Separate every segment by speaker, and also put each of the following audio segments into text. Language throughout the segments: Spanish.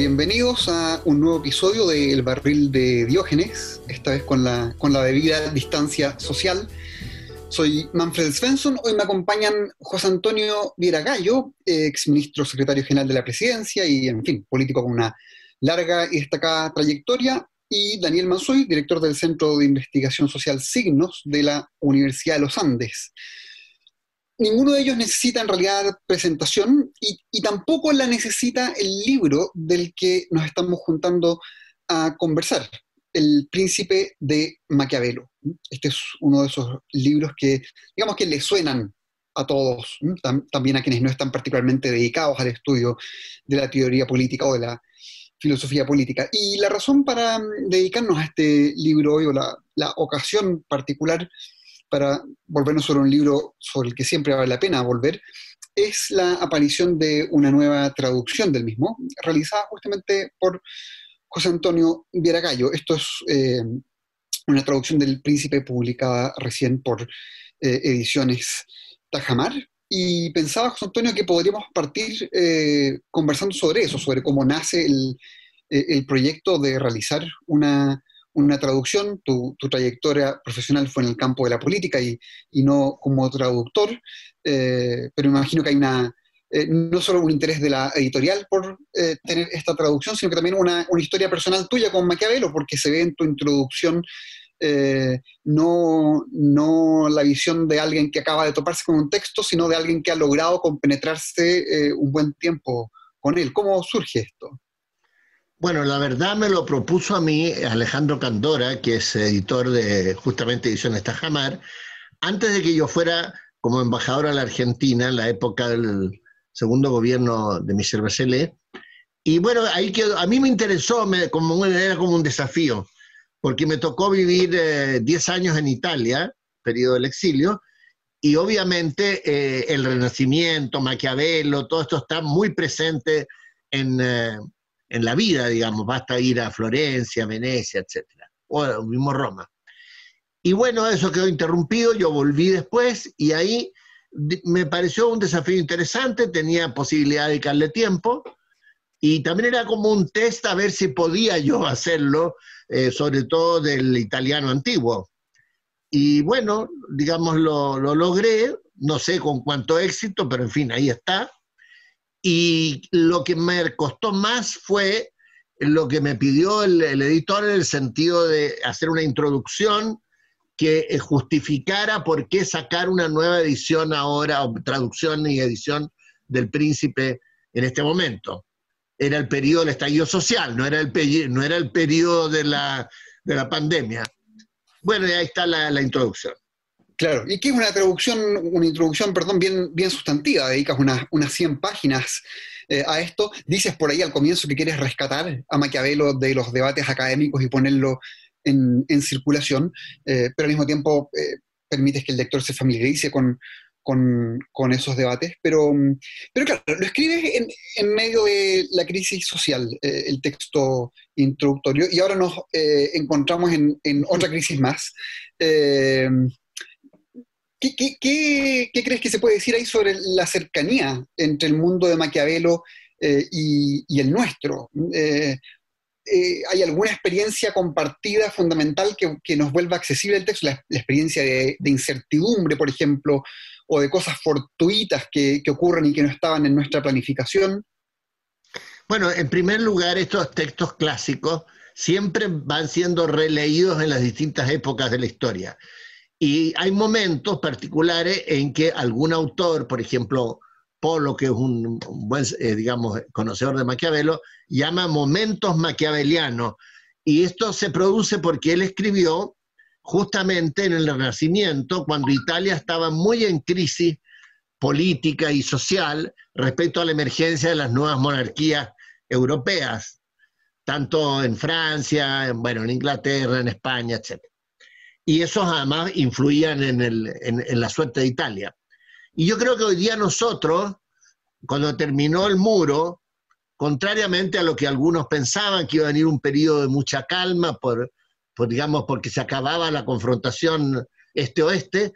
Speaker 1: bienvenidos a un nuevo episodio de El Barril de Diógenes, esta vez con la, con la debida distancia social. Soy Manfred Svensson, hoy me acompañan José Antonio Vieragallo, ex ministro secretario general de la presidencia y, en fin, político con una larga y destacada trayectoria, y Daniel Mansoy, director del Centro de Investigación Social Signos de la Universidad de los Andes ninguno de ellos necesita en realidad presentación y, tampoco la necesita el libro del que nos estamos juntando a conversar, El Príncipe de Maquiavelo. Este es uno de esos libros que, digamos que le suenan a todos, también a quienes no están particularmente dedicados al estudio de la teoría política o de la filosofía política. Y la razón para dedicarnos a este libro hoy, o la, la ocasión particular, para volvernos sobre un libro sobre el que siempre vale la pena volver, es la aparición de una nueva traducción del mismo, realizada justamente por José Antonio Vieragallo. Esto es eh, una traducción del Príncipe publicada recién por eh, Ediciones Tajamar. Y pensaba, José Antonio, que podríamos partir eh, conversando sobre eso, sobre cómo nace el proyecto de realizar una una traducción, tu, trayectoria profesional fue en el campo de la política y, no como traductor, eh, pero imagino que hay una, eh, no solo un interés de la editorial por eh, tener esta traducción, sino que también una, historia personal tuya con Maquiavelo, porque se ve en tu introducción no, no la visión de alguien que acaba de toparse con un texto, sino de alguien que ha logrado compenetrarse un buen tiempo con él. ¿Cómo surge esto?
Speaker 2: Bueno, la verdad me lo propuso a mí Alejandro Candora, que es editor de justamente Ediciones Tajamar, antes de que yo fuera como embajador a la Argentina en la época del segundo gobierno de Michel Bachelet. Y bueno, ahí quedó, a mí me interesó, me, como, era como un desafío, porque me tocó vivir 10 eh, años en Italia, periodo del exilio, y obviamente eh, el Renacimiento, Maquiavelo, todo esto está muy presente en, eh, en la vida, digamos, basta ir a Florencia, Venecia, etc. O mismo Roma. Y bueno, eso quedó interrumpido, yo volví después y ahí me pareció un desafío interesante, tenía posibilidad de dedicarle tiempo y también era como un test a ver si podía yo hacerlo, eh, sobre todo del italiano antiguo. Y bueno, digamos, lo, lo logré, no sé con cuánto éxito, pero en fin, ahí está. Y lo que me costó más fue lo que me pidió el, editor en el sentido de hacer una introducción que eh, justificara por qué sacar una nueva edición ahora, o traducción y edición del príncipe en este momento. Era el periodo del estallido social, no era el, no era el periodo de la, pandemia. Bueno, y ahí está la introducción.
Speaker 1: Claro, y que es una traducción, una introducción, perdón, bien, bien sustantiva, dedicas unas, unas 100 páginas eh, a esto. Dices por ahí al comienzo que quieres rescatar a Maquiavelo de los debates académicos y ponerlo en, circulación, eh, pero al mismo tiempo eh, permites que el lector se familiarice con, esos debates. Pero, pero claro, lo escribes en, medio de la crisis social, el texto introductorio, y ahora nos encontramos en, en, otra crisis más ¿Qué, crees que se puede decir ahí sobre la cercanía entre el mundo de Maquiavelo eh, y, el nuestro? Eh, eh, ¿Hay alguna experiencia compartida fundamental que, nos vuelva accesible el texto? La, experiencia de, incertidumbre, por ejemplo, o de cosas fortuitas que, que ocurren y que no estaban en nuestra planificación.
Speaker 2: Bueno, en primer lugar, estos textos clásicos siempre van siendo releídos en las distintas épocas de la historia. Y hay momentos particulares en que algún autor, por ejemplo, Polo, que es un buen, eh, digamos, conocedor de Maquiavelo, llama momentos maquiavelianos. Y esto se produce porque él escribió justamente en el Renacimiento, cuando Italia estaba muy en crisis política y social respecto a la emergencia de las nuevas monarquías europeas, tanto en Francia, bueno, en Inglaterra, en España, etc y esos además influían en, la suerte de Italia. Y yo creo que hoy día nosotros, cuando terminó el muro, contrariamente a lo que algunos pensaban, que iba a venir un periodo de mucha calma, por, digamos, porque se acababa la confrontación este-oeste,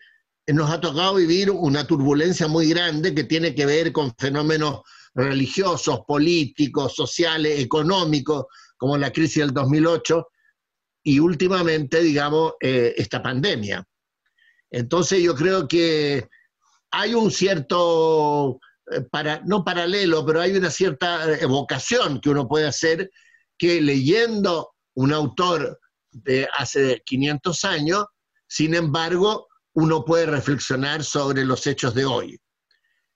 Speaker 2: nos ha tocado vivir una turbulencia muy grande que tiene que ver con fenómenos religiosos, políticos, sociales, económicos, como la crisis del 2008, y últimamente, digamos, eh, esta pandemia. Entonces yo creo que hay un cierto, eh, para, no paralelo, pero hay una cierta evocación que uno puede hacer que leyendo un autor de hace 500 años, sin embargo, uno puede reflexionar sobre los hechos de hoy.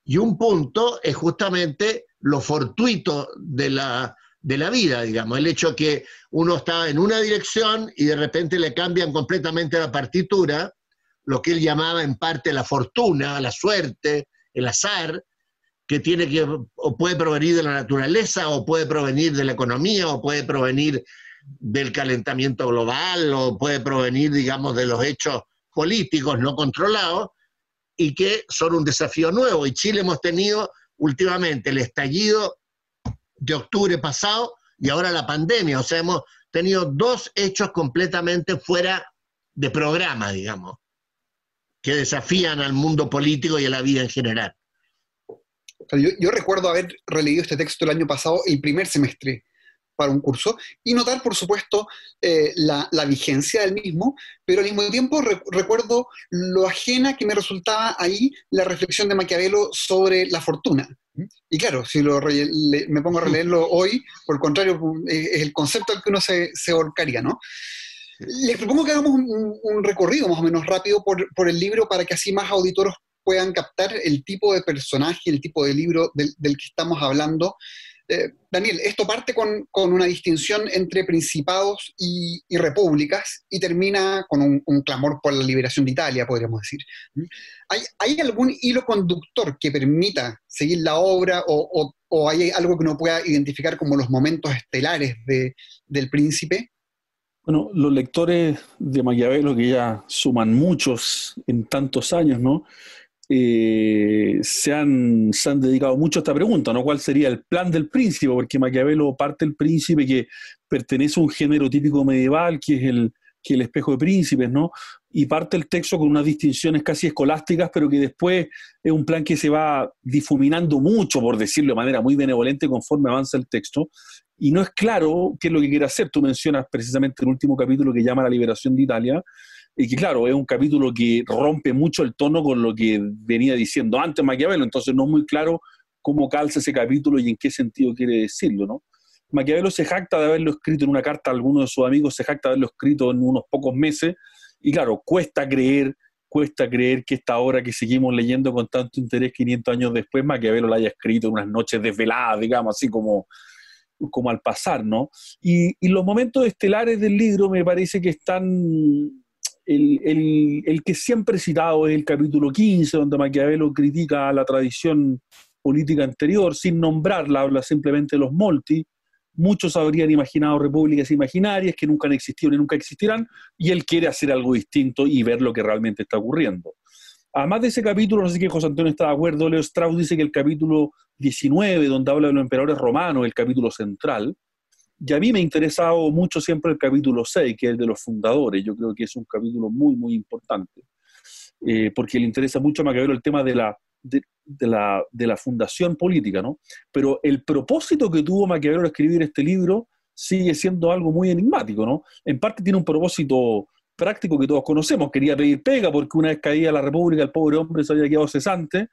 Speaker 2: Y un punto es justamente lo fortuito de la, de la vida, digamos, el hecho que uno está en una dirección y de repente le cambian completamente la partitura, lo que él llamaba en parte la fortuna, la suerte, el azar, que tiene que, o puede provenir de la naturaleza, o puede provenir de la economía, o puede provenir del calentamiento global, o puede provenir, digamos, de los hechos políticos no controlados, y que son un desafío nuevo. Y Chile hemos tenido últimamente el estallido de octubre pasado y ahora la pandemia. O sea, hemos tenido dos hechos completamente fuera de programa, digamos, que desafían al mundo político y a la vida en general.
Speaker 1: Yo, recuerdo haber releído este texto el año pasado, el primer semestre para un curso, y notar, por supuesto, eh, la, vigencia del mismo, pero al mismo tiempo recuerdo lo ajena que me resultaba ahí la reflexión de Maquiavelo sobre la fortuna. Y claro, si lo me pongo a releerlo hoy, por el contrario, es el concepto al que uno se, se volcaría, ¿no? Les propongo que hagamos un, recorrido más o menos rápido por, por, el libro para que así más auditores puedan captar el tipo de personaje, el tipo de libro del, que estamos hablando. Eh, Daniel, esto parte con, una distinción entre principados y, repúblicas y termina con un, clamor por la liberación de Italia, podríamos decir. ¿Mm? ¿Hay, algún hilo conductor que permita seguir la obra o, hay algo que uno pueda identificar como los momentos estelares del príncipe?
Speaker 3: Bueno, los lectores de Maquiavelo, que ya suman muchos en tantos años, ¿no? Eh, se, han, se, han, dedicado mucho a esta pregunta, ¿no? ¿Cuál sería el plan del príncipe? Porque Maquiavelo parte del príncipe que pertenece a un género típico medieval, que es el, que el espejo de príncipes, ¿no? Y parte el texto con unas distinciones casi escolásticas, pero que después es un plan que se va difuminando mucho, por decirlo de manera muy benevolente, conforme avanza el texto. Y no es claro qué es lo que quiere hacer. Tú mencionas precisamente el último capítulo que llama La liberación de Italia, y que claro, es un capítulo que rompe mucho el tono con lo que venía diciendo antes Maquiavelo, entonces no es muy claro cómo calza ese capítulo y en qué sentido quiere decirlo, ¿no? Maquiavelo se jacta de haberlo escrito en una carta a alguno de sus amigos, se jacta de haberlo escrito en unos pocos meses, y claro, cuesta creer, cuesta creer que esta obra que seguimos leyendo con tanto interés 500 años después, Maquiavelo la haya escrito en unas noches desveladas, digamos, así como, como al pasar, ¿no? Y, y los momentos estelares del libro me parece que están el, que siempre he citado es el capítulo 15, donde Maquiavelo critica la tradición política anterior, sin nombrarla, habla simplemente de los molti. Muchos habrían imaginado repúblicas imaginarias que nunca han existido ni nunca existirán, y él quiere hacer algo distinto y ver lo que realmente está ocurriendo. Además de ese capítulo, no sé si José Antonio está de acuerdo, Leo Strauss dice que el capítulo 19, donde habla de los emperadores romanos, el capítulo central, y a mí me ha interesado mucho siempre el capítulo 6, que es el de los fundadores. Yo creo que es un capítulo muy, muy importante, eh, porque le interesa mucho a Maquiavelo el tema de la, de, la, de la fundación política, ¿no? Pero el propósito que tuvo Maquiavelo al escribir este libro sigue siendo algo muy enigmático, ¿no? En parte tiene un propósito práctico que todos conocemos. Quería pedir pega porque una vez caía la República, el pobre hombre se había quedado cesante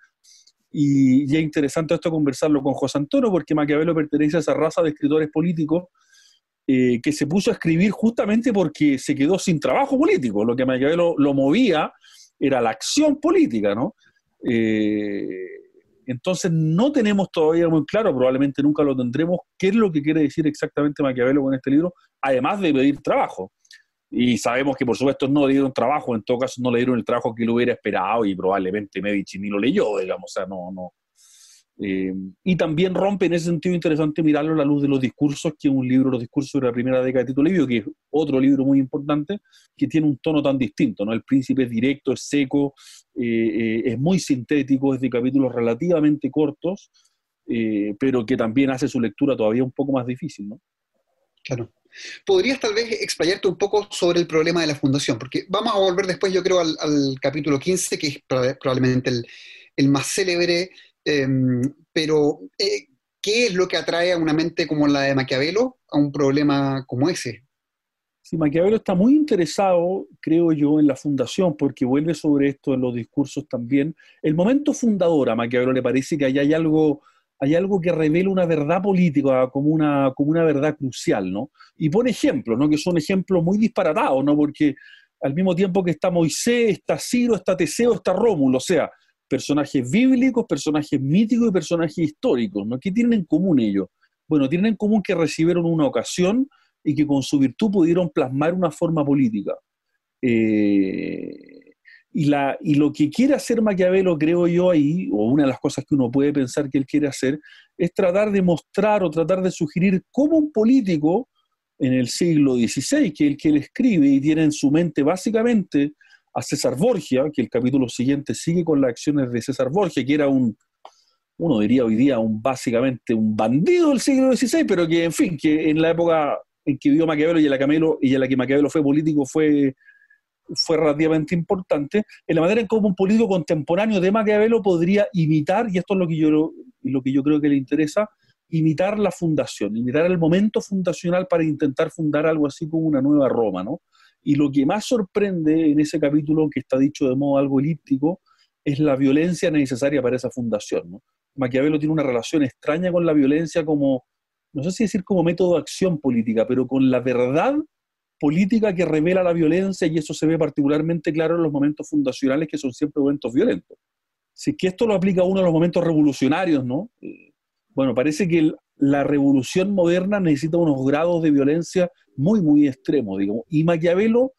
Speaker 3: y, es interesante esto conversarlo con José Antonio, porque Maquiavelo pertenece a esa raza de escritores políticos eh, que se puso a escribir justamente porque se quedó sin trabajo político. Lo que Maquiavelo lo movía era la acción política, ¿no? Eh, entonces no tenemos todavía muy claro, probablemente nunca lo tendremos, qué es lo que quiere decir exactamente Maquiavelo con este libro, además de pedir trabajo. Y sabemos que por supuesto no le dieron trabajo, en todo caso no le dieron el trabajo que lo hubiera esperado y probablemente Medici ni lo leyó, digamos, o sea, no, no. Eh, y también rompe en ese sentido interesante mirarlo a la luz de los discursos, que es un libro, los discursos de la primera década de Tito Livio, que es otro libro muy importante, que tiene un tono tan distinto, ¿no? El príncipe es directo, es seco, eh, eh, es muy sintético, es de capítulos relativamente cortos, pero que también hace su lectura todavía un poco más difícil, ¿no?
Speaker 1: Claro. ¿Podrías tal vez explayarte un poco sobre el problema de la fundación? Porque vamos a volver después, yo creo, al, capítulo 15, que es probablemente el, más célebre, em, pero eh, ¿qué es lo que atrae a una mente como la de Maquiavelo a un problema como ese?
Speaker 3: Sí, Maquiavelo está muy interesado, creo yo, en la fundación, porque vuelve sobre esto en los discursos también. El momento fundador a Maquiavelo le parece que hay algo, hay algo que revela una verdad política como una, como una verdad crucial, ¿no? Y pone ejemplos, ¿no? Que son ejemplos muy disparatados, ¿no? Porque al mismo tiempo que está Moisés, está Ciro, está Teseo, está Rómulo, o sea, personajes bíblicos, personajes míticos y personajes históricos, ¿no? ¿Qué tienen en común ellos? Bueno, tienen en común que recibieron una ocasión y que con su virtud pudieron plasmar una forma política. Eh, y, la, y lo que quiere hacer Maquiavelo, creo yo ahí, o una de las cosas que uno puede pensar que él quiere hacer, es tratar de mostrar o tratar de sugerir cómo un político en el siglo XVI, que el que él escribe y tiene en su mente básicamente a César Borgia, que el capítulo siguiente sigue con las acciones de César Borgia, que era un, uno diría hoy día, un básicamente un bandido del siglo XVI, pero que, en fin, que en la época en que vivió Maquiavelo y en la, y en la que Maquiavelo fue político fue, fue relativamente importante, en la manera en cómo un político contemporáneo de Maquiavelo podría imitar, y esto es lo que yo, lo que yo creo que le interesa, imitar la fundación, imitar el momento fundacional para intentar fundar algo así como una nueva Roma, ¿no? Y lo que más sorprende en ese capítulo, que está dicho de modo algo elíptico, es la violencia necesaria para esa fundación, ¿no? Maquiavelo tiene una relación extraña con la violencia como no sé si decir como método de acción política, pero con la verdad política que revela la violencia y eso se ve particularmente claro en los momentos fundacionales que son siempre momentos violentos. Si que esto lo aplica uno a los momentos revolucionarios, ¿no? Bueno, parece que la revolución moderna necesita unos grados de violencia muy, muy extremos, digamos. Y Maquiavelo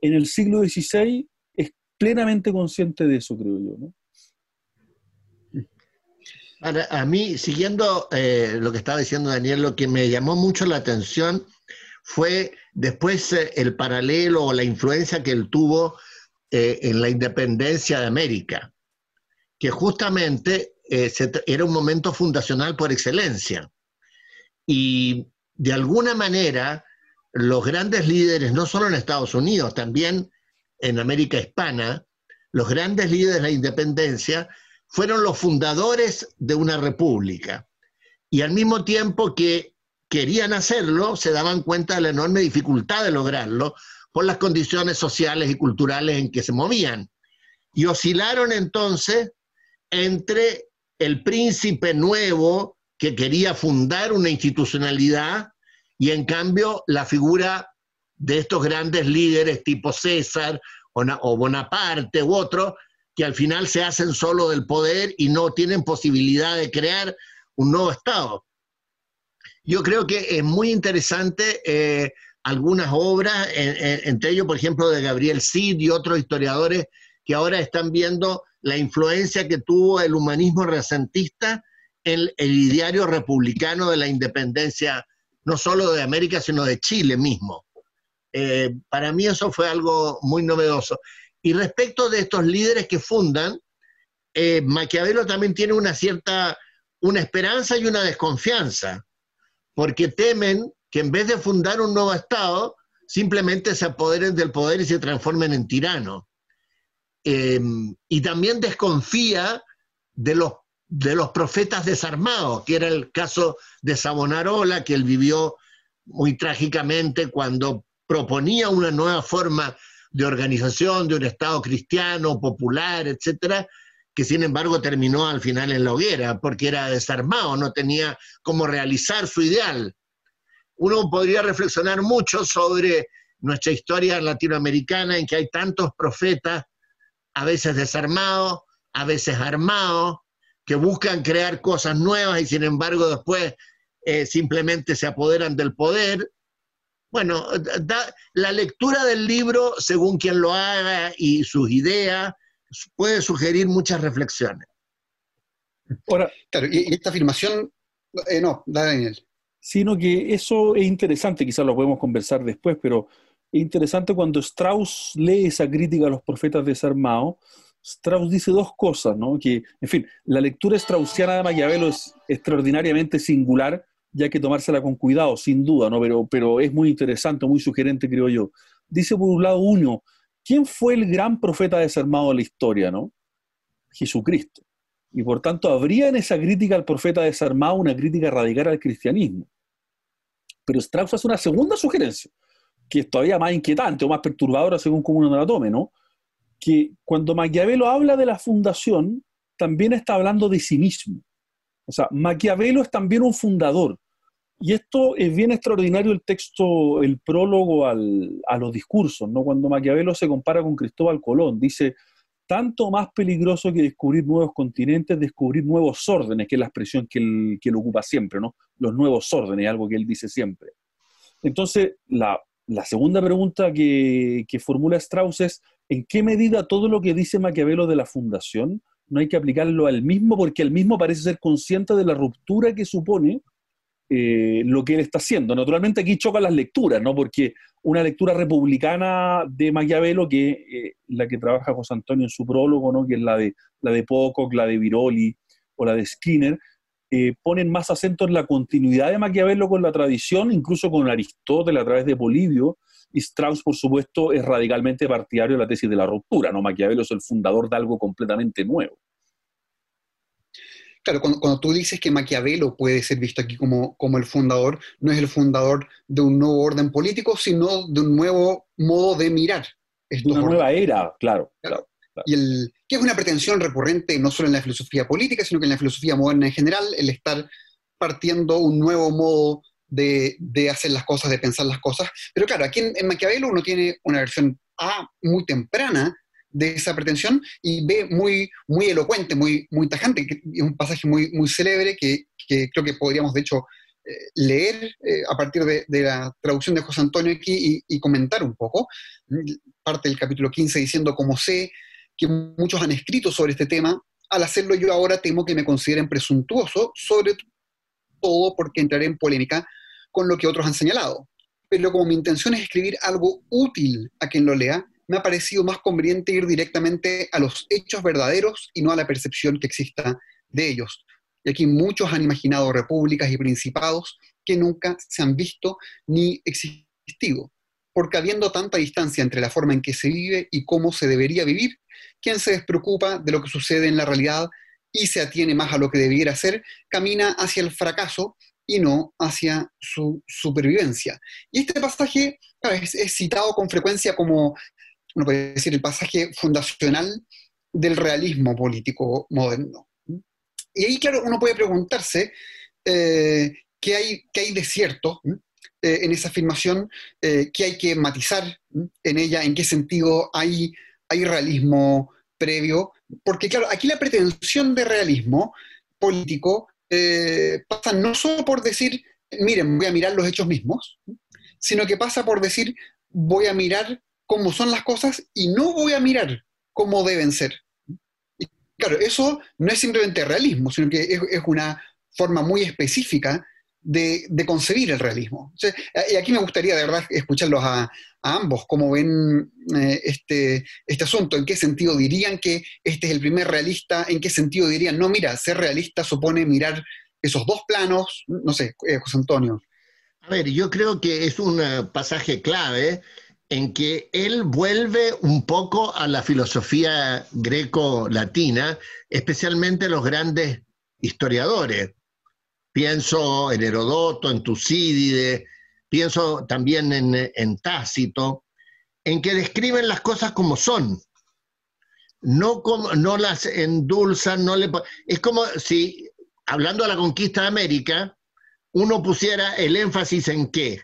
Speaker 3: en el siglo XVI es plenamente consciente de eso, creo yo, ¿no?
Speaker 2: a mí, siguiendo eh, lo que estaba diciendo Daniel, lo que me llamó mucho la atención fue después eh, el paralelo o la influencia que él tuvo eh, en la independencia de América, que justamente era un momento fundacional por excelencia. Y de alguna manera, los grandes líderes, no solo en Estados Unidos, también en América Hispana, los grandes líderes de la independencia fueron los fundadores de una república. Y al mismo tiempo que querían hacerlo, se daban cuenta de la enorme dificultad de lograrlo por las condiciones sociales y culturales en que se movían. Y oscilaron entonces entre el príncipe nuevo que quería fundar una institucionalidad y en cambio la figura de estos grandes líderes tipo César o Bonaparte u otros que al final se hacen solo del poder y no tienen posibilidad de crear un nuevo Estado. Yo creo que es muy interesante eh, algunas obras, entre ellos, por ejemplo, de Gabriel Cid y otros historiadores que ahora están viendo la influencia que tuvo el humanismo recentista en el ideario republicano de la independencia, no solo de América, sino de Chile mismo. Eh, para mí eso fue algo muy novedoso. Y respecto de estos líderes que fundan, eh, Maquiavelo también tiene una cierta, una esperanza y una desconfianza, porque temen que en vez de fundar un nuevo Estado, simplemente se apoderen del poder y se transformen en tiranos. Eh, y también desconfía de los, de los profetas desarmados, que era el caso de Savonarola, que él vivió muy trágicamente cuando proponía una nueva forma de organización de un Estado cristiano, popular, etcétera, que sin embargo terminó al final en la hoguera, porque era desarmado, no tenía cómo realizar su ideal. Uno podría reflexionar mucho sobre nuestra historia latinoamericana en que hay tantos profetas, a veces desarmados, a veces armados, que buscan crear cosas nuevas y sin embargo después eh, simplemente se apoderan del poder bueno, la lectura del libro, según quien lo haga y sus ideas, puede sugerir muchas reflexiones.
Speaker 1: Ahora, claro, y, esta afirmación, eh, no, Daniel.
Speaker 3: Sino que eso es interesante, quizás lo podemos conversar después, pero es interesante cuando Strauss lee esa crítica a los profetas desarmados, Strauss dice dos cosas, ¿no? Que, en fin, la lectura straussiana de Maquiavelo es extraordinariamente singular, ya hay que tomársela con cuidado, sin duda, ¿no? Pero, pero es muy interesante, muy sugerente, creo yo. Dice por un lado uno, ¿quién fue el gran profeta desarmado de la historia, no? Jesucristo. Y por tanto, habría en esa crítica al profeta desarmado una crítica radical al cristianismo. Pero Strauss hace una segunda sugerencia, que es todavía más inquietante o más perturbadora según cómo uno la tome, ¿no? Que cuando Maquiavelo habla de la fundación, también está hablando de sí mismo. O sea, Maquiavelo es también un fundador. Y esto es bien extraordinario el texto, el prólogo al, a los discursos, ¿no? Cuando Maquiavelo se compara con Cristóbal Colón, dice, tanto más peligroso que descubrir nuevos continentes, descubrir nuevos órdenes, que es la expresión que él, ocupa siempre, ¿no? Los nuevos órdenes, algo que él dice siempre. Entonces, la, la segunda pregunta que, que, formula Strauss es, ¿en qué medida todo lo que dice Maquiavelo de la fundación no hay que aplicarlo al mismo porque el mismo parece ser consciente de la ruptura que supone eh, lo que él está haciendo. Naturalmente aquí chocan las lecturas, ¿no? Porque una lectura republicana de Maquiavelo, que eh, la que trabaja José Antonio en su prólogo, ¿no? Que es la de, la de Pocock, la de Viroli o la de Skinner, eh, ponen más acento en la continuidad de Maquiavelo con la tradición, incluso con Aristóteles a través de Polibio, y Strauss, por supuesto, es radicalmente partidario de la tesis de la ruptura, ¿no? Maquiavelo es el fundador de algo completamente nuevo.
Speaker 1: Claro, cuando, tú dices que Maquiavelo puede ser visto aquí como, como el fundador, no es el fundador de un nuevo orden político, sino de un nuevo modo de mirar.
Speaker 3: Una nueva era, claro, claro,
Speaker 1: Y el, que es una pretensión recurrente no solo en la filosofía política, sino que en la filosofía moderna en general, el estar partiendo un nuevo modo de, de hacer las cosas, de pensar las cosas. Pero claro, aquí en, en Maquiavelo uno tiene una versión A muy temprana de esa pretensión y ve muy, muy elocuente, muy, muy tajante, que es un pasaje muy, muy célebre que, creo que podríamos de hecho eh, leer eh, a partir de, la traducción de José Antonio aquí y, comentar un poco. Parte del capítulo 15 diciendo, como sé que muchos han escrito sobre este tema, al hacerlo yo ahora temo que me consideren presuntuoso, sobre todo porque entraré en polémica con lo que otros han señalado. Pero como mi intención es escribir algo útil a quien lo lea, me ha parecido más conveniente ir directamente a los hechos verdaderos y no a la percepción que exista de ellos. Y aquí muchos han imaginado repúblicas y principados que nunca se han visto ni existido, porque habiendo tanta distancia entre la forma en que se vive y cómo se debería vivir, quien se despreocupa de lo que sucede en la realidad y se atiene más a lo que debiera ser, camina hacia el fracaso y no hacia su supervivencia. Y este pasaje es, citado con frecuencia como uno puede decir, el pasaje fundacional del realismo político moderno. Y ahí, claro, uno puede preguntarse eh, qué, hay, qué hay de cierto eh, en esa afirmación, eh, qué hay que matizar en ella, en qué sentido hay, hay realismo previo, porque, claro, aquí la pretensión de realismo político pasa no solo por decir, miren, voy a mirar los hechos mismos, sino que pasa por decir, voy a mirar cómo son las cosas y no voy a mirar cómo deben ser. Claro, eso no es simplemente realismo, sino que es, una forma muy específica de, concebir el realismo. y aquí me gustaría de verdad escucharlos a, ambos, cómo ven eh, este, este asunto, en qué sentido dirían que este es el primer realista, en qué sentido dirían, no, mira, ser realista supone mirar esos dos planos, no sé, eh, José Antonio.
Speaker 2: A ver, yo creo que es un pasaje clave en que él vuelve un poco a la filosofía greco-latina, especialmente los grandes historiadores. Pienso en Herodoto, en Tucídides, pienso también en, Tácito, en que describen las cosas como son, no, como, no las endulzan, no le, es como si, hablando de la conquista de América, uno pusiera el énfasis en qué,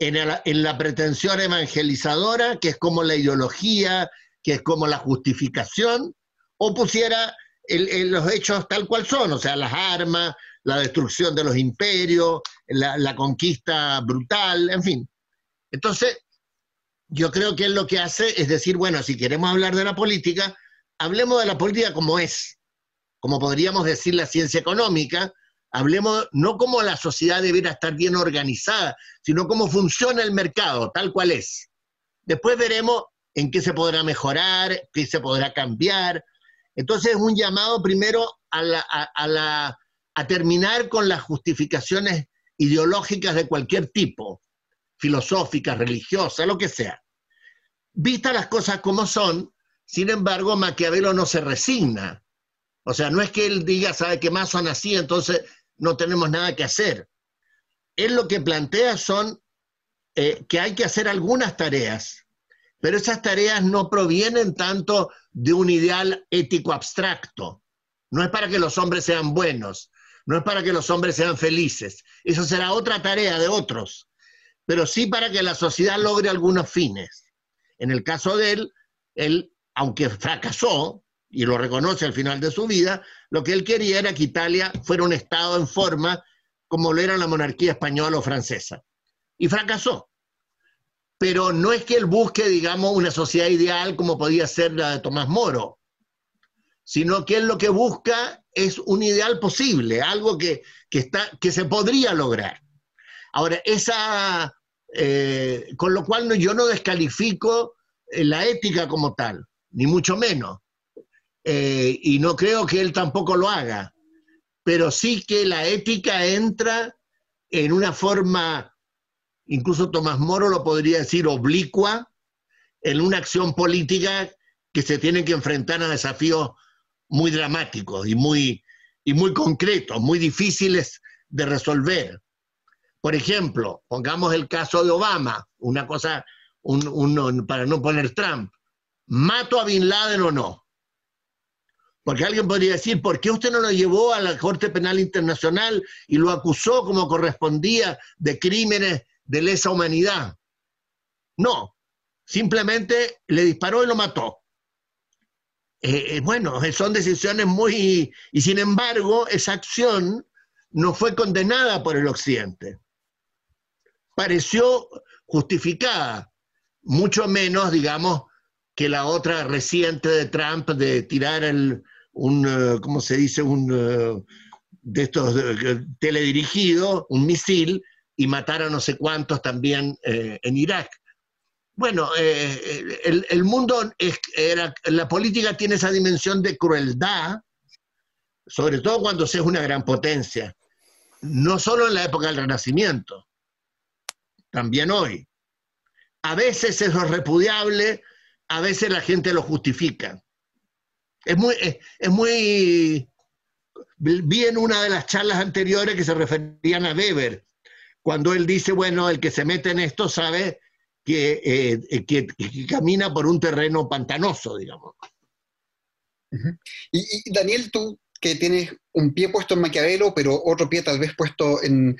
Speaker 2: en, la pretensión evangelizadora, que es como la ideología, que es como la justificación, o pusiera los hechos tal cual son, o sea, las armas, la destrucción de los imperios, la, conquista brutal, en fin. Entonces, yo creo que él lo que hace es decir, bueno, si queremos hablar de la política, hablemos de la política como es, como podríamos decir la ciencia económica, Hablemos no como la sociedad debiera estar bien organizada, sino cómo funciona el mercado, tal cual es. Después veremos en qué se podrá mejorar, qué se podrá cambiar. Entonces es un llamado primero a, a, terminar con las justificaciones ideológicas de cualquier tipo, filosóficas, religiosas, lo que sea. Vistas las cosas como son, sin embargo, Maquiavelo no se resigna. O sea, no es que él diga, sabe que más son así, entonces no tenemos nada que hacer. Él lo que plantea son eh, que hay que hacer algunas tareas, pero esas tareas no provienen tanto de un ideal ético abstracto. No es para que los hombres sean buenos, no es para que los hombres sean felices. Eso será otra tarea de otros, pero sí para que la sociedad logre algunos fines. En el caso de él, él, aunque fracasó, y lo reconoce al final de su vida, lo que él quería era que Italia fuera un Estado en forma como lo era la monarquía española o francesa. Y fracasó. Pero no es que él busque, digamos, una sociedad ideal como podía ser la de Tomás Moro, sino que él lo que busca es un ideal posible, algo que, está, que se podría lograr. Ahora, esa, eh, con lo cual yo no descalifico eh, la ética como tal, ni mucho menos. Eh, y no creo que él tampoco lo haga, pero sí que la ética entra en una forma, incluso Tomás Moro lo podría decir, oblicua, en una acción política que se tiene que enfrentar a desafíos muy dramáticos y muy, y muy concretos, muy difíciles de resolver. Por ejemplo, pongamos el caso de Obama, una cosa, para no poner Trump, ¿mato a Bin Laden o no? Porque alguien podría decir, ¿por qué usted no lo llevó a la Corte Penal Internacional y lo acusó como correspondía de crímenes de lesa humanidad? No, simplemente le disparó y lo mató. Eh, eh, bueno, son decisiones muy... Y sin embargo, esa acción no fue condenada por el Occidente. Pareció justificada, mucho menos, digamos, que la otra reciente de Trump de tirar el, un, eh, ¿cómo se dice? Un de estos teledirigidos, un misil, y matar a no sé cuántos también en Irak. Bueno, eh, el, mundo, era, la política tiene esa dimensión de crueldad, sobre todo cuando se es una gran potencia, no solo en la época del Renacimiento, también hoy. A veces eso es repudiable, a veces la gente lo justifica. Es muy, es, muy, vi en una de las charlas anteriores que se referían a Weber, cuando él dice, bueno, el que se mete en esto sabe eh, eh, que, camina por un terreno pantanoso, digamos.
Speaker 1: y, Daniel, tú que tienes un pie puesto en Maquiavelo, pero otro pie tal vez puesto en,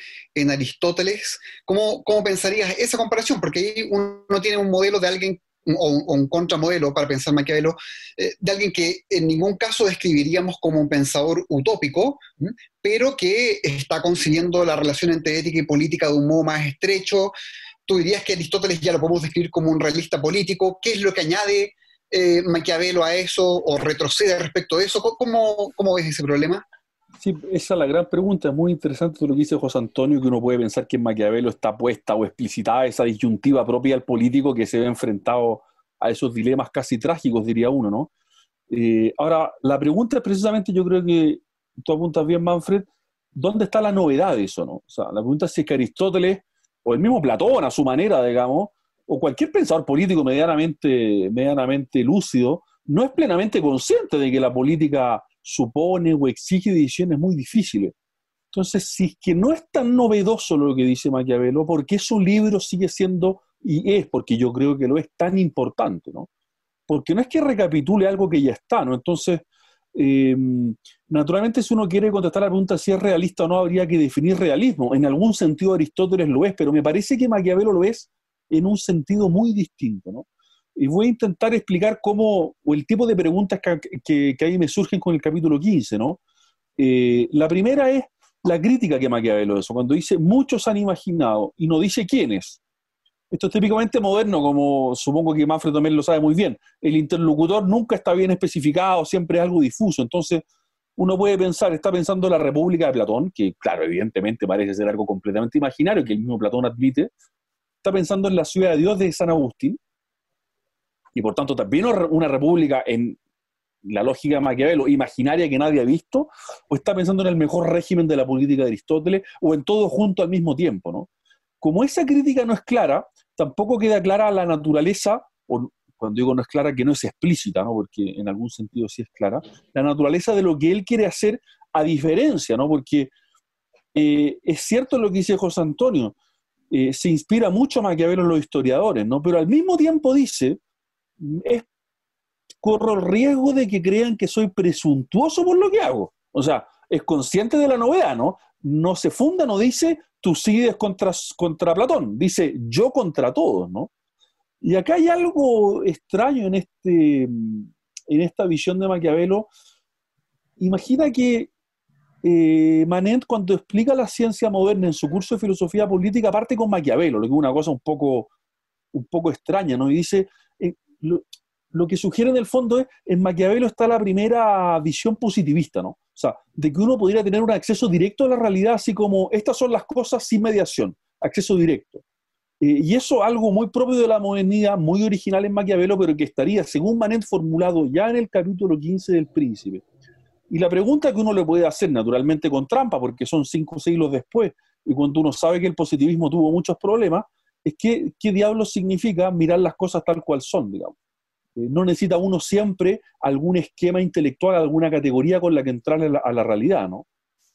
Speaker 1: Aristóteles, ¿cómo, ¿cómo, pensarías esa comparación? Porque ahí uno tiene un modelo de alguien, o un, contramodelo para pensar Maquiavelo, eh, de alguien que en ningún caso describiríamos como un pensador utópico, pero que está consiguiendo la relación entre ética y política de un modo más estrecho, tú dirías que Aristóteles ya lo podemos describir como un realista político. ¿Qué es lo que añade eh, Maquiavelo a eso o retrocede respecto de eso? ¿Cómo, ¿Cómo, ves ese problema?
Speaker 3: Sí, esa es la gran pregunta. Es muy interesante lo que dice José Antonio, que uno puede pensar que en Maquiavelo está puesta o explicitada esa disyuntiva propia del político que se ve enfrentado a esos dilemas casi trágicos, diría uno, ¿no? Eh, ahora, la pregunta es precisamente, yo creo que tú apuntas bien, Manfred, ¿dónde está la novedad de eso, no? O sea, la pregunta es si es que Aristóteles o el mismo Platón a su manera, digamos, o cualquier pensador político medianamente, medianamente lúcido, no es plenamente consciente de que la política supone o exige decisiones muy difíciles. Entonces, si es que no es tan novedoso lo que dice Maquiavelo, ¿por qué su libro sigue siendo, y es porque yo creo que lo es tan importante, ¿no? Porque no es que recapitule algo que ya está, ¿no? Entonces, Em, naturalmente, si uno quiere contestar la pregunta si es realista o no, habría que definir realismo. En algún sentido Aristóteles lo es, pero me parece que Maquiavelo lo es en un sentido muy distinto. ¿no? Y voy a intentar explicar cómo, o el tipo de preguntas que, que, ahí me surgen con el capítulo 15. ¿no? Eh, la primera es la crítica que Maquiavelo eso, cuando dice muchos han imaginado y no dice quiénes. Esto es típicamente moderno, como supongo que Manfred también lo sabe muy bien. El interlocutor nunca está bien especificado, siempre es algo difuso. Entonces, uno puede pensar, está pensando en la República de Platón, que claro, evidentemente parece ser algo completamente imaginario, que el mismo Platón admite. Está pensando en la ciudad de Dios de San Agustín, y por tanto también una república en la lógica de Maquiavelo, imaginaria que nadie ha visto, o está pensando en el mejor régimen de la política de Aristóteles, o en todo junto al mismo tiempo, ¿no? Como esa crítica no es clara, tampoco queda clara la naturaleza, o cuando digo no es clara, que no es explícita, ¿no? porque en algún sentido sí es clara, la naturaleza de lo que él quiere hacer a diferencia, ¿no? porque eh, es cierto lo que dice José Antonio, eh, se inspira mucho a Maquiavelo en los historiadores, ¿no? pero al mismo tiempo dice, corro el riesgo de que crean que soy presuntuoso por lo que hago. O sea, es consciente de la novedad, ¿no? No se funda, no dice Tucídides contra, contra Platón, dice yo contra todos, ¿no? Y acá hay algo extraño en, este, en esta visión de Maquiavelo. Imagina que eh, Manet, cuando explica la ciencia moderna en su curso de filosofía política, parte con Maquiavelo, lo que es una cosa un poco, un poco extraña, ¿no? Y dice, eh, lo, que sugiere en el fondo es, en Maquiavelo está la primera visión positivista, ¿no? O sea, de que uno podría tener un acceso directo a la realidad, así como estas son las cosas sin mediación, acceso directo. Eh, y eso algo muy propio de la modernidad, muy original en Maquiavelo, pero que estaría, según Manet, formulado ya en el capítulo 15 del Príncipe. Y la pregunta que uno le puede hacer, naturalmente con trampa, porque son cinco siglos después, y cuando uno sabe que el positivismo tuvo muchos problemas, es que, qué diablos significa mirar las cosas tal cual son, digamos. Eh, no necesita uno siempre algún esquema intelectual, alguna categoría con la que entrar a la, a la realidad, ¿no?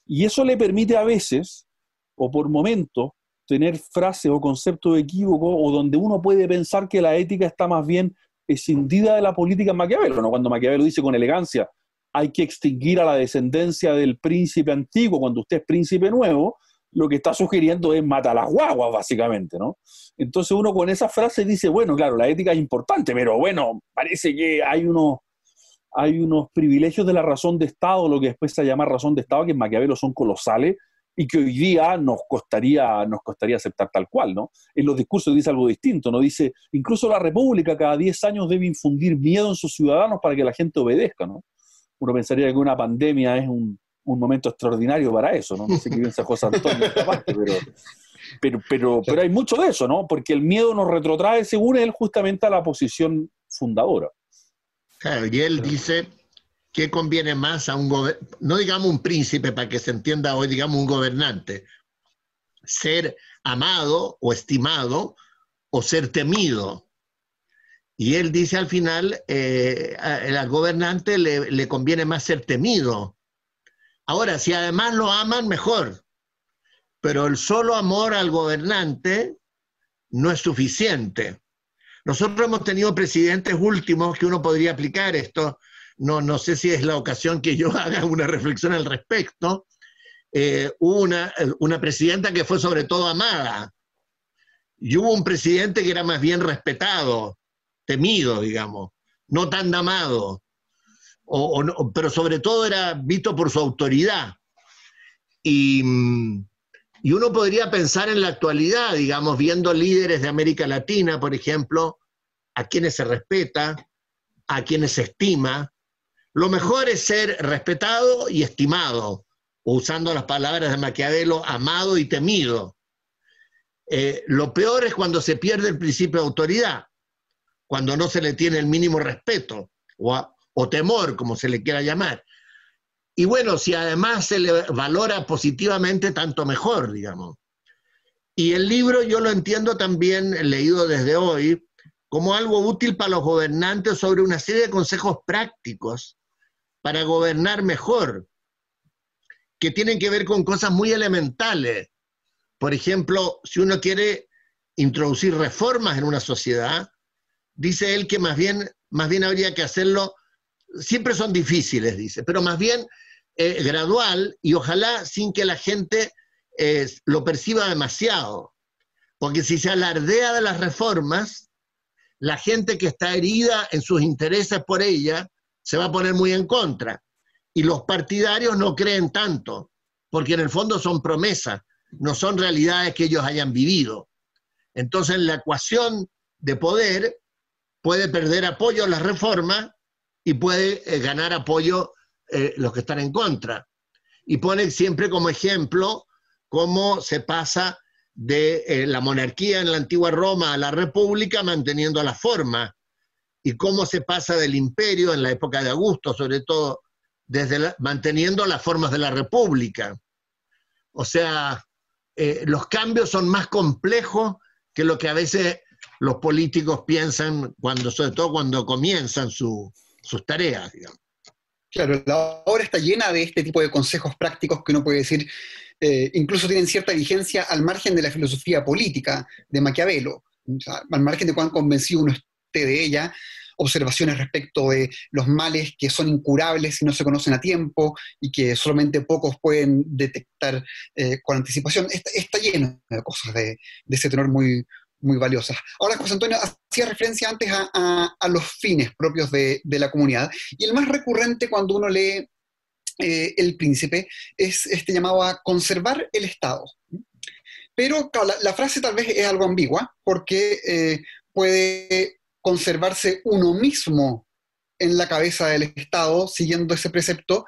Speaker 3: Y eso le permite a veces, o por momentos, tener frases o conceptos equívocos o donde uno puede pensar que la ética está más bien escindida de la política en Maquiavelo, ¿no? Cuando Maquiavelo dice con elegancia, hay que extinguir a la descendencia del príncipe antiguo cuando usted es príncipe nuevo, lo que está sugiriendo es matar a las guaguas, básicamente, ¿no? Entonces uno con esa frase dice, bueno, claro, la ética es importante, pero bueno, parece que hay unos, hay unos privilegios de la razón de Estado, lo que después se llama razón de Estado, que en Maquiavelo son colosales, y que hoy día nos costaría, nos costaría aceptar tal cual, ¿no? En los discursos dice algo distinto, ¿no? Dice, incluso la República cada 10 años debe infundir miedo en sus ciudadanos para que la gente obedezca, ¿no? Uno pensaría que una pandemia es un, momento extraordinario para eso, ¿no? No sé qué piensa José Antonio esta parte, pero, pero, pero, hay mucho de eso, ¿no? Porque el miedo nos retrotrae, según él, justamente a la posición fundadora.
Speaker 2: Claro, y él dice ¿qué conviene más a un gobernante? No digamos un príncipe para que se entienda hoy, digamos un gobernante. Ser amado o estimado o ser temido. Y él dice al final, eh, al gobernante le, le conviene más ser temido. Ahora, si además lo aman, mejor. Pero el solo amor al gobernante no es suficiente. Nosotros hemos tenido presidentes últimos que uno podría aplicar esto, no, no sé si es la ocasión que yo haga una reflexión al respecto, eh, hubo una, una presidenta que fue sobre todo amada, y hubo un presidente que era más bien respetado, temido, digamos, no tan amado, pero sobre todo era visto por su autoridad. Y, uno podría pensar en la actualidad, digamos, viendo líderes de América Latina, por ejemplo, a quienes se respeta, a quienes se estima, lo mejor es ser respetado y estimado, usando las palabras de Maquiavelo, amado y temido. Eh, lo peor es cuando se pierde el principio de autoridad, cuando no se le tiene el mínimo respeto o temor, como se le quiera llamar. Y bueno, si además se le valora positivamente, tanto mejor, digamos. Y el libro yo lo entiendo también, leído desde hoy, como algo útil para los gobernantes sobre una serie de consejos prácticos para gobernar mejor, que tienen que ver con cosas muy elementales. Por ejemplo, si uno quiere introducir reformas en una sociedad, dice él que más bien, más bien habría que hacerlo, siempre son difíciles, dice, pero más bien eh, gradual y ojalá sin que la gente eh, lo perciba demasiado. Porque si se alardea de las reformas, la gente que está herida en sus intereses por ella se va a poner muy en contra. Y los partidarios no creen tanto, porque en el fondo son promesas, no son realidades que ellos hayan vivido. Entonces la ecuación de poder puede perder apoyo a la reforma y puede eh, ganar apoyo eh, los que están en contra. Y pone siempre como ejemplo cómo se pasa de eh, la monarquía en la antigua Roma a la república manteniendo la forma y cómo se pasa del imperio en la época de Augusto, sobre todo, desde manteniendo las formas de la república. O sea, los cambios son más complejos que lo que a veces los políticos piensan, cuando, sobre todo cuando comienzan sus tareas, digamos.
Speaker 1: Claro, la obra está llena de este tipo de consejos prácticos que uno puede decir, eh, incluso tienen cierta vigencia al margen de la filosofía política de Maquiavelo, al margen de cuán convencido uno esté de ella, observaciones respecto de los males que son incurables si no se conocen a tiempo y que solamente pocos pueden detectar eh, con anticipación. Está, lleno de cosas de, ese tenor muy, muy valiosas. Ahora, José Antonio hacía referencia antes a, los fines propios de, la comunidad, y el más recurrente cuando uno lee eh, El Príncipe es este llamado a conservar el Estado. Pero la, frase tal vez es algo ambigua, porque eh, puede conservarse uno mismo en la cabeza del Estado, siguiendo ese precepto,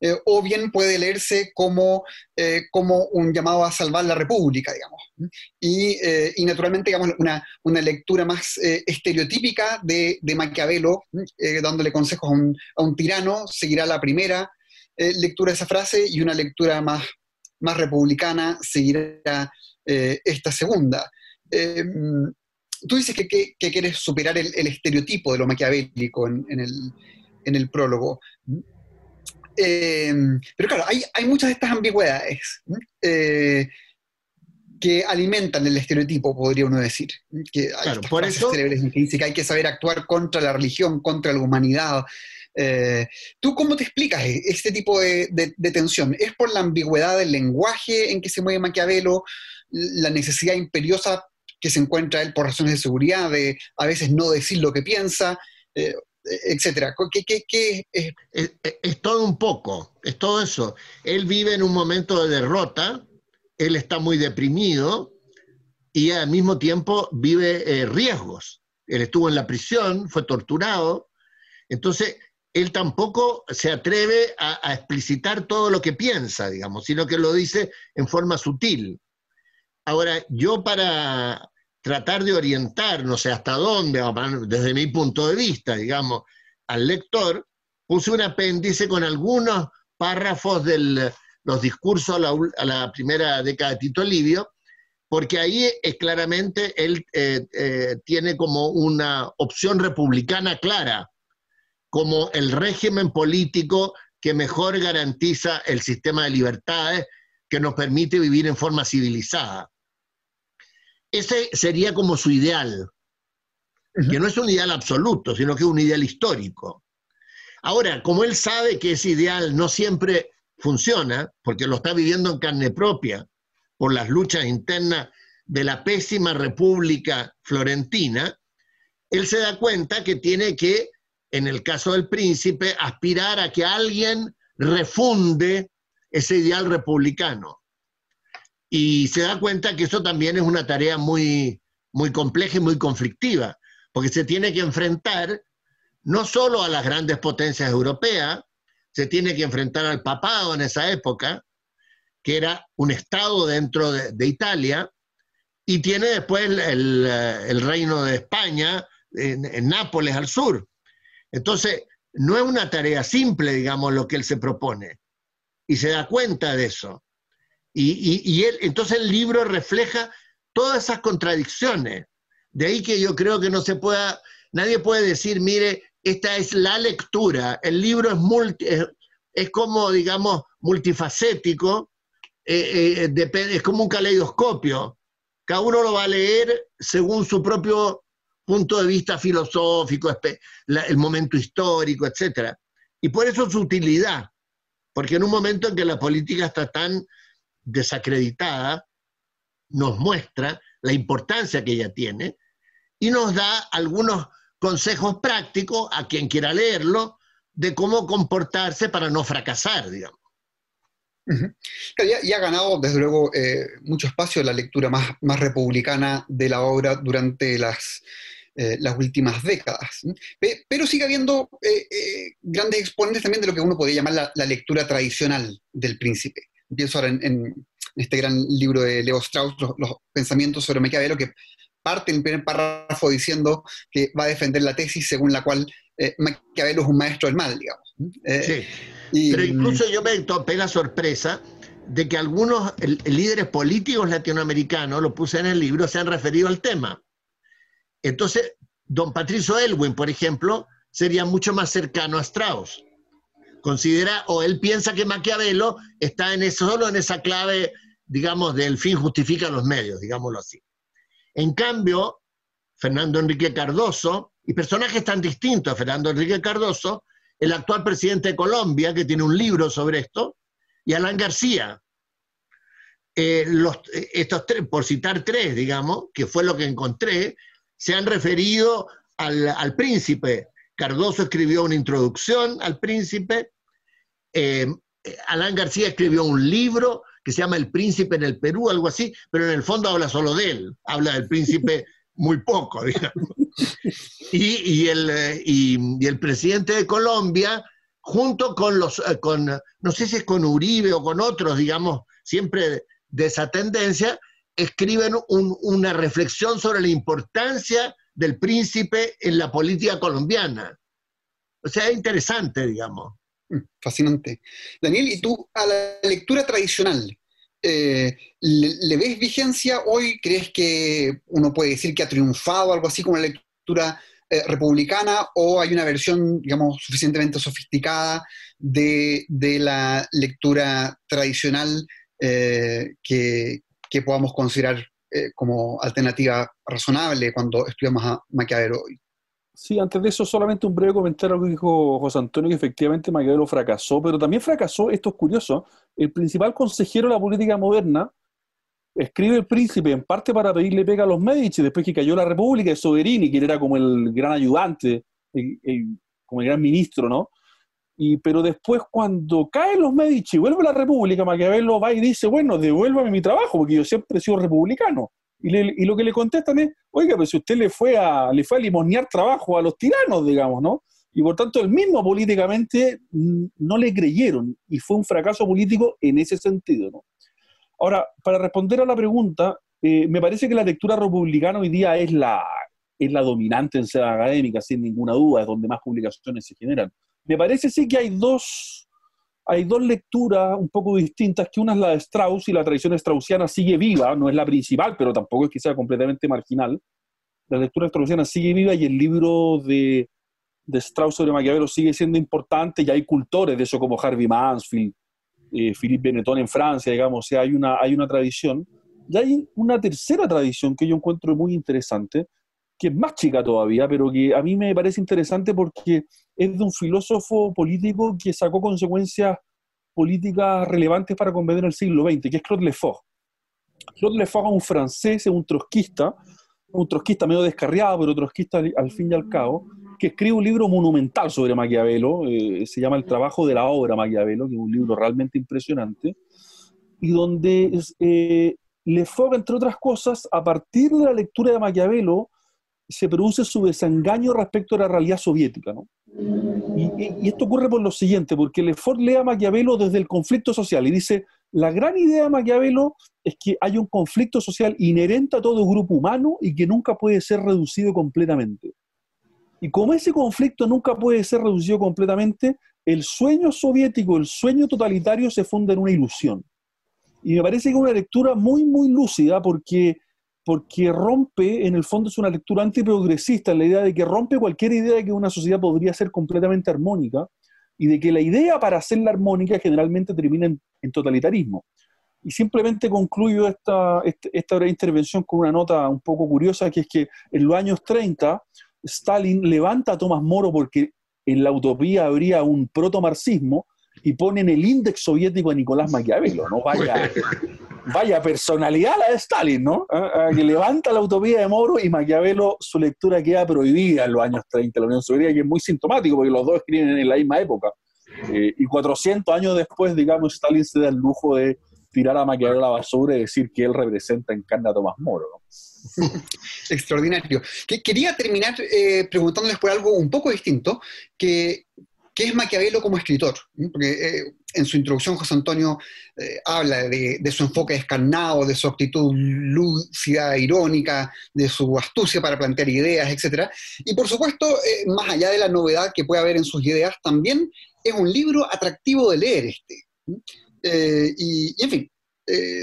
Speaker 1: eh, o bien puede leerse como, eh, como un llamado a salvar la República, digamos. Y, eh, y naturalmente, digamos, una, una lectura más estereotípica de, de Maquiavelo, dándole consejos a un, a un, tirano, seguirá la primera lectura de esa frase, y una lectura más, más republicana seguirá esta segunda tú dices que, quieres superar el, estereotipo de lo maquiavélico en, el, prólogo. Eh, pero claro, hay, muchas de estas ambigüedades eh, que alimentan el estereotipo, podría uno decir. Que
Speaker 2: hay por eso...
Speaker 1: que dice que hay que saber actuar contra la religión, contra la humanidad. Eh, ¿Tú cómo te explicas este tipo de, de, tensión? ¿Es por la ambigüedad del lenguaje en que se mueve Maquiavelo, la necesidad imperiosa que se encuentra él por razones de seguridad, de a veces no decir lo que piensa, eh, etcétera. ¿Qué,
Speaker 2: es? Es, todo un poco, es todo eso. Él vive en un momento de derrota, él está muy deprimido y al mismo tiempo vive eh, riesgos. Él estuvo en la prisión, fue torturado, entonces él tampoco se atreve a explicitar todo lo que piensa, digamos, sino que lo dice en forma sutil. Ahora, yo para, tratar de orientar, no sé hasta dónde, desde mi punto de vista, digamos, al lector, puse un apéndice con algunos párrafos de los discursos a la, primera década de Tito Livio, porque ahí es claramente él eh, eh, tiene como una opción republicana clara, como el régimen político que mejor garantiza el sistema de libertades que nos permite vivir en forma civilizada. Ese sería como su ideal, que no es un ideal absoluto, sino que es un ideal histórico. Ahora, como él sabe que ese ideal no siempre funciona, porque lo está viviendo en carne propia por las luchas internas de la pésima República Florentina, él se da cuenta que tiene que, en el caso del príncipe, aspirar a que alguien refunde ese ideal republicano y se da cuenta que eso también es una tarea muy, muy compleja y muy conflictiva, porque se tiene que enfrentar no solo a las grandes potencias europeas, se tiene que enfrentar al papado en esa época, que era un estado dentro de, Italia, y tiene después el, reino de España, en, en, Nápoles al sur. Entonces, no es una tarea simple, digamos, lo que él se propone, y se da cuenta de eso. Y, él, entonces el libro refleja todas esas contradicciones. De ahí que yo creo que no se pueda, nadie puede decir, mire, esta es la lectura. El libro es, multi, es, como, digamos, multifacético, eh, eh, es como un caleidoscopio. Cada uno lo va a leer según su propio punto de vista filosófico, el momento histórico, etc. Y por eso su utilidad, porque en un momento en que la política está tan desacreditada, nos muestra la importancia que ella tiene y nos da algunos consejos prácticos a quien quiera leerlo de cómo comportarse para no fracasar, digamos.
Speaker 1: y, ha ganado, desde luego, eh, mucho espacio la lectura más, republicana de la obra durante las, eh, últimas décadas. Pero sigue habiendo eh, grandes exponentes también de lo que uno podría llamar la lectura tradicional del príncipe pienso ahora en, este gran libro de Leo Strauss, los, pensamientos sobre Maquiavelo, que parte en el primer párrafo diciendo que va a defender la tesis según la cual eh, Maquiavelo es un maestro del mal, digamos.
Speaker 2: Eh, sí. Pero incluso yo me topé la sorpresa de que algunos líderes políticos latinoamericanos, lo puse en el libro, se han referido al tema. Entonces, don Patricio Elwin, por ejemplo, sería mucho más cercano a Strauss. Considera, o él piensa que Maquiavelo está en eso, solo en esa clave, digamos, del fin justifica los medios, digámoslo así. En cambio, Fernando Enrique Cardoso, y personajes tan distintos a Fernando Enrique Cardoso, el actual presidente de Colombia, que tiene un libro sobre esto, y Alan García. Eh, estos tres, por citar tres, digamos, que fue lo que encontré, se han referido al, al príncipe. Cardoso escribió una introducción al príncipe, eh, Alan García escribió un libro que se llama El príncipe en el Perú, algo así, pero en el fondo habla solo de él, habla del príncipe muy poco, digamos. Y, el, y, el, presidente de Colombia, junto con los, eh, con, no sé si es con Uribe o con otros, digamos, siempre de esa tendencia, escriben una reflexión sobre la importancia del príncipe en la política colombiana. O sea, es interesante, digamos.
Speaker 1: Mm, fascinante. Daniel, ¿y tú a la lectura tradicional? Eh, ¿le, ves vigencia hoy? ¿Crees que uno puede decir que ha triunfado algo así como la lectura eh, republicana o hay una versión, digamos, suficientemente sofisticada de, la lectura tradicional eh, que, que, podamos considerar como alternativa razonable cuando estudiamos a Maquiavelo hoy?
Speaker 3: Sí, antes de eso, solamente un breve comentario que dijo José Antonio, que efectivamente Maquiavelo fracasó, pero también fracasó, esto es curioso, el principal consejero de la política moderna escribe el príncipe en parte para pedirle pega a los Medici, después que cayó la República de Soverini, que era como el gran ayudante, como el gran ministro, ¿no? Y, pero después cuando caen los Medici y vuelve la República, Maquiavelo va y dice, bueno, devuélvame mi trabajo, porque yo siempre he sido republicano. Y, lo que le contestan es, oiga, pero si usted le fue a, le fue a limonear trabajo a los tiranos, digamos, ¿no? Y por tanto, el mismo políticamente no le creyeron y fue un fracaso político en ese sentido, ¿no? Ahora, para responder a la pregunta, eh, me parece que la lectura republicana hoy día es la, es la dominante en sede académica, sin ninguna duda, es donde más publicaciones se generan. Me parece sí que hay dos, hay dos lecturas un poco distintas, que una es la de Strauss y la tradición straussiana sigue viva, no es la principal, pero tampoco es que completamente marginal. La lectura straussiana sigue viva y el libro de, de Strauss sobre Maquiavelo sigue siendo importante y hay cultores de eso como Harvey Mansfield, eh, Philippe Benetton en Francia, digamos, o sea, hay una, hay una tradición. Y hay una tercera tradición que yo encuentro muy interesante, que es más chica todavía, pero que a mí me parece interesante porque es de un filósofo político que sacó consecuencias políticas relevantes para comprender el siglo XX, que es Claude Lefort. Claude Lefort es un francés, es un trotskista, un trotskista medio descarriado, pero trotskista al, fin y al cabo, que escribe un libro monumental sobre Maquiavelo, eh, se llama El trabajo de la obra Maquiavelo, que es un libro realmente impresionante, y donde eh, Lefort, entre otras cosas, a partir de la lectura de Maquiavelo, se produce su desengaño respecto a la realidad soviética. ¿no? Y, esto ocurre por lo siguiente, porque Lefort lee a Maquiavelo desde el conflicto social y dice, la gran idea de Maquiavelo es que hay un conflicto social inherente a todo grupo humano y que nunca puede ser reducido completamente. Y como ese conflicto nunca puede ser reducido completamente, el sueño soviético, el sueño totalitario se funda en una ilusión. Y me parece que es una lectura muy, muy lúcida porque porque rompe, en el fondo es una lectura antiprogresista, la idea de que rompe cualquier idea de que una sociedad podría ser completamente armónica y de que la idea para hacerla armónica generalmente termina en, totalitarismo. Y simplemente concluyo esta, este, esta, breve intervención con una nota un poco curiosa, que es que en los años 30 Stalin levanta a Tomás Moro porque en la utopía habría un proto-marxismo y ponen el índice soviético a Nicolás Maquiavelo, ¿no? Vaya, vaya personalidad la de Stalin, ¿no? Ah, ah, que levanta la utopía de Moro y Maquiavelo, su lectura queda prohibida en los años 30 la Unión Soviética, que es muy sintomático porque los dos escriben en la misma época. Eh, y 400 años después, digamos, Stalin se da el lujo de tirar a Maquiavelo a la basura y decir que él representa en carne a Tomás Moro. ¿no?
Speaker 1: Extraordinario. quería terminar eh, preguntándoles por algo un poco distinto, que ¿Qué es Maquiavelo como escritor? Porque eh, en su introducción José Antonio eh, habla de, su enfoque descarnado, de su actitud lúcida, irónica, de su astucia para plantear ideas, etc. Y por supuesto, eh, más allá de la novedad que puede haber en sus ideas, también es un libro atractivo de leer este. Y, en fin,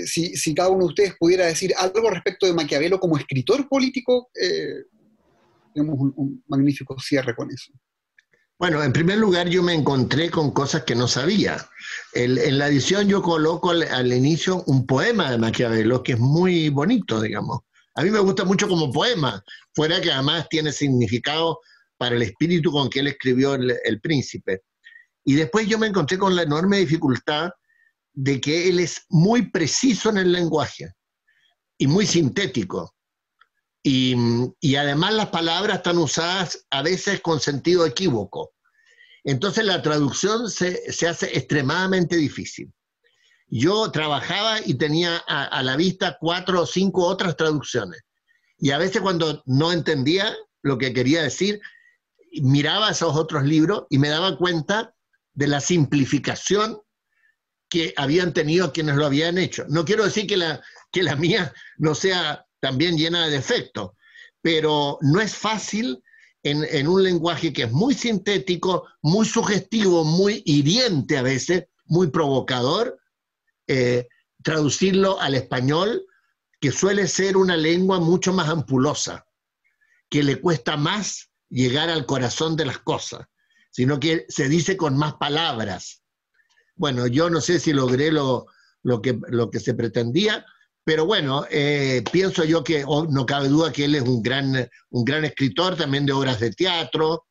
Speaker 1: si, cada uno de ustedes pudiera decir algo respecto de Maquiavelo como escritor político, tenemos un, magnífico cierre con eso.
Speaker 2: Bueno, en primer lugar yo me encontré con cosas que no sabía. en la edición yo coloco al, inicio un poema de Maquiavelo que es muy bonito, digamos. A mí me gusta mucho como poema, fuera que además tiene significado para el espíritu con que él escribió el Príncipe. Y después yo me encontré con la enorme dificultad de que él es muy preciso en el lenguaje y muy sintético. Y, además las palabras están usadas a veces con sentido equívoco. Entonces la traducción se, hace extremadamente difícil. Yo trabajaba y tenía a, a, la vista cuatro o cinco otras traducciones. Y a veces cuando no entendía lo que quería decir, miraba esos otros libros y me daba cuenta de la simplificación que habían tenido quienes lo habían hecho. No quiero decir que la, que la mía no sea también llena de defectos, pero no es fácil en, un lenguaje que es muy sintético, muy sugestivo, muy hiriente a veces, muy provocador, eh, traducirlo al español, que suele ser una lengua mucho más ampulosa, que le cuesta más llegar al corazón de las cosas, sino que se dice con más palabras. Bueno, yo no sé si logré lo, que, lo que se pretendía, pero bueno, eh, pienso yo que oh, no cabe duda que él es un gran, un gran escritor también de obras de teatro.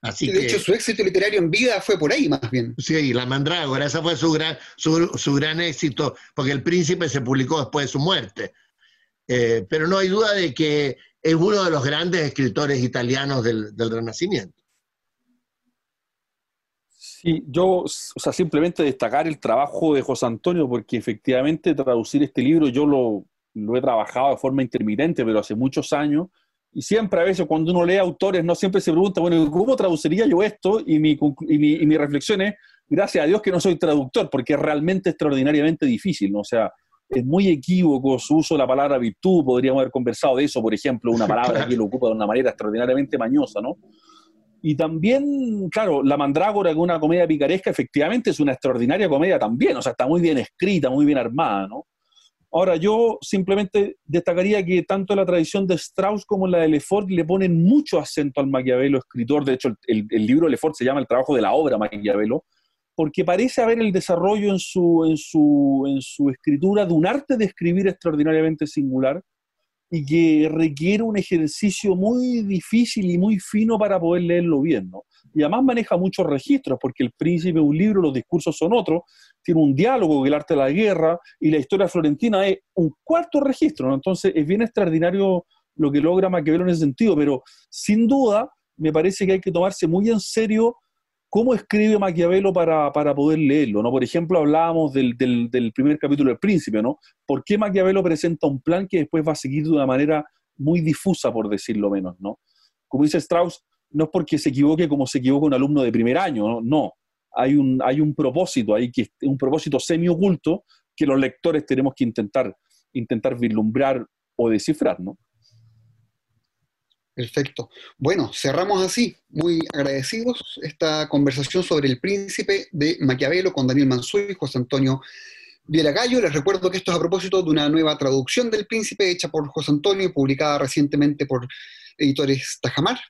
Speaker 1: Así de hecho, su éxito literario en vida fue por ahí, más bien.
Speaker 2: Sí, La Mandrágora, ese fue su gran, su, gran éxito, porque El Príncipe se publicó después de su muerte. Eh, pero no hay duda de que es uno de los grandes escritores italianos del Renacimiento.
Speaker 3: Sí, yo, o sea, simplemente destacar el trabajo de José Antonio, porque efectivamente traducir este libro yo lo, lo he trabajado de forma intermitente, pero hace muchos años, y siempre a veces cuando uno lee autores, no siempre se pregunta, bueno, ¿cómo traduciría yo esto? Y mi, y mi, y mi reflexión es, gracias a Dios que no soy traductor, porque es realmente extraordinariamente difícil, ¿no? O sea, es muy equívoco su uso de la palabra virtud, podríamos haber conversado de eso, por ejemplo, una palabra que lo ocupa de una manera extraordinariamente mañosa, ¿no? Y también, claro, La Mandrágora, que es una comedia picaresca, efectivamente es una extraordinaria comedia también, o sea, está muy bien escrita, muy bien armada, ¿no? Ahora, yo simplemente destacaría que tanto la tradición de Strauss como la de Lefort le ponen mucho acento al Maquiavelo escritor. De hecho, el, libro de Lefort se llama El trabajo de la obra Maquiavelo, porque parece haber el desarrollo en su, en su, en su escritura de un arte de escribir extraordinariamente singular, y que requiere un ejercicio muy difícil y muy fino para poder leerlo bien, ¿no? Y además maneja muchos registros, porque El Príncipe es un libro, los discursos son otros, tiene un diálogo, el arte de la guerra, y la historia florentina es un cuarto registro. Entonces es bien extraordinario lo que logra Maquiavelo en ese sentido, pero sin duda me parece que hay que tomarse muy en serio cómo escribe Maquiavelo para, poder leerlo, ¿no? Por ejemplo, hablábamos del, primer capítulo del Príncipe, ¿no? ¿Por qué Maquiavelo presenta un plan que después va a seguir de una manera muy difusa, por decirlo menos, ¿no? Como dice Strauss, no es porque se equivoque como se equivoca un alumno de primer año, no. Hay un, hay un propósito ahí, que un propósito semi-oculto que los lectores tenemos que intentar, intentar vislumbrar o descifrar, ¿no?
Speaker 1: Perfecto. Bueno, cerramos así, muy agradecidos, esta conversación sobre el príncipe de Maquiavelo con Daniel Mansur y José Antonio Vieragallo. Les recuerdo que esto es a propósito de una nueva traducción del príncipe hecha por José Antonio, publicada recientemente por editores Tajamar.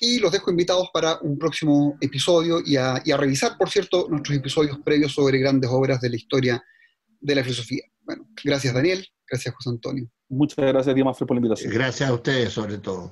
Speaker 1: Y los dejo invitados para un próximo episodio y a, y a revisar, por cierto, nuestros episodios previos sobre grandes obras de la historia de la filosofía. Bueno, gracias Daniel, gracias José Antonio.
Speaker 3: Muchas gracias, Dimas, por la invitación.
Speaker 2: Gracias a ustedes, sobre todo.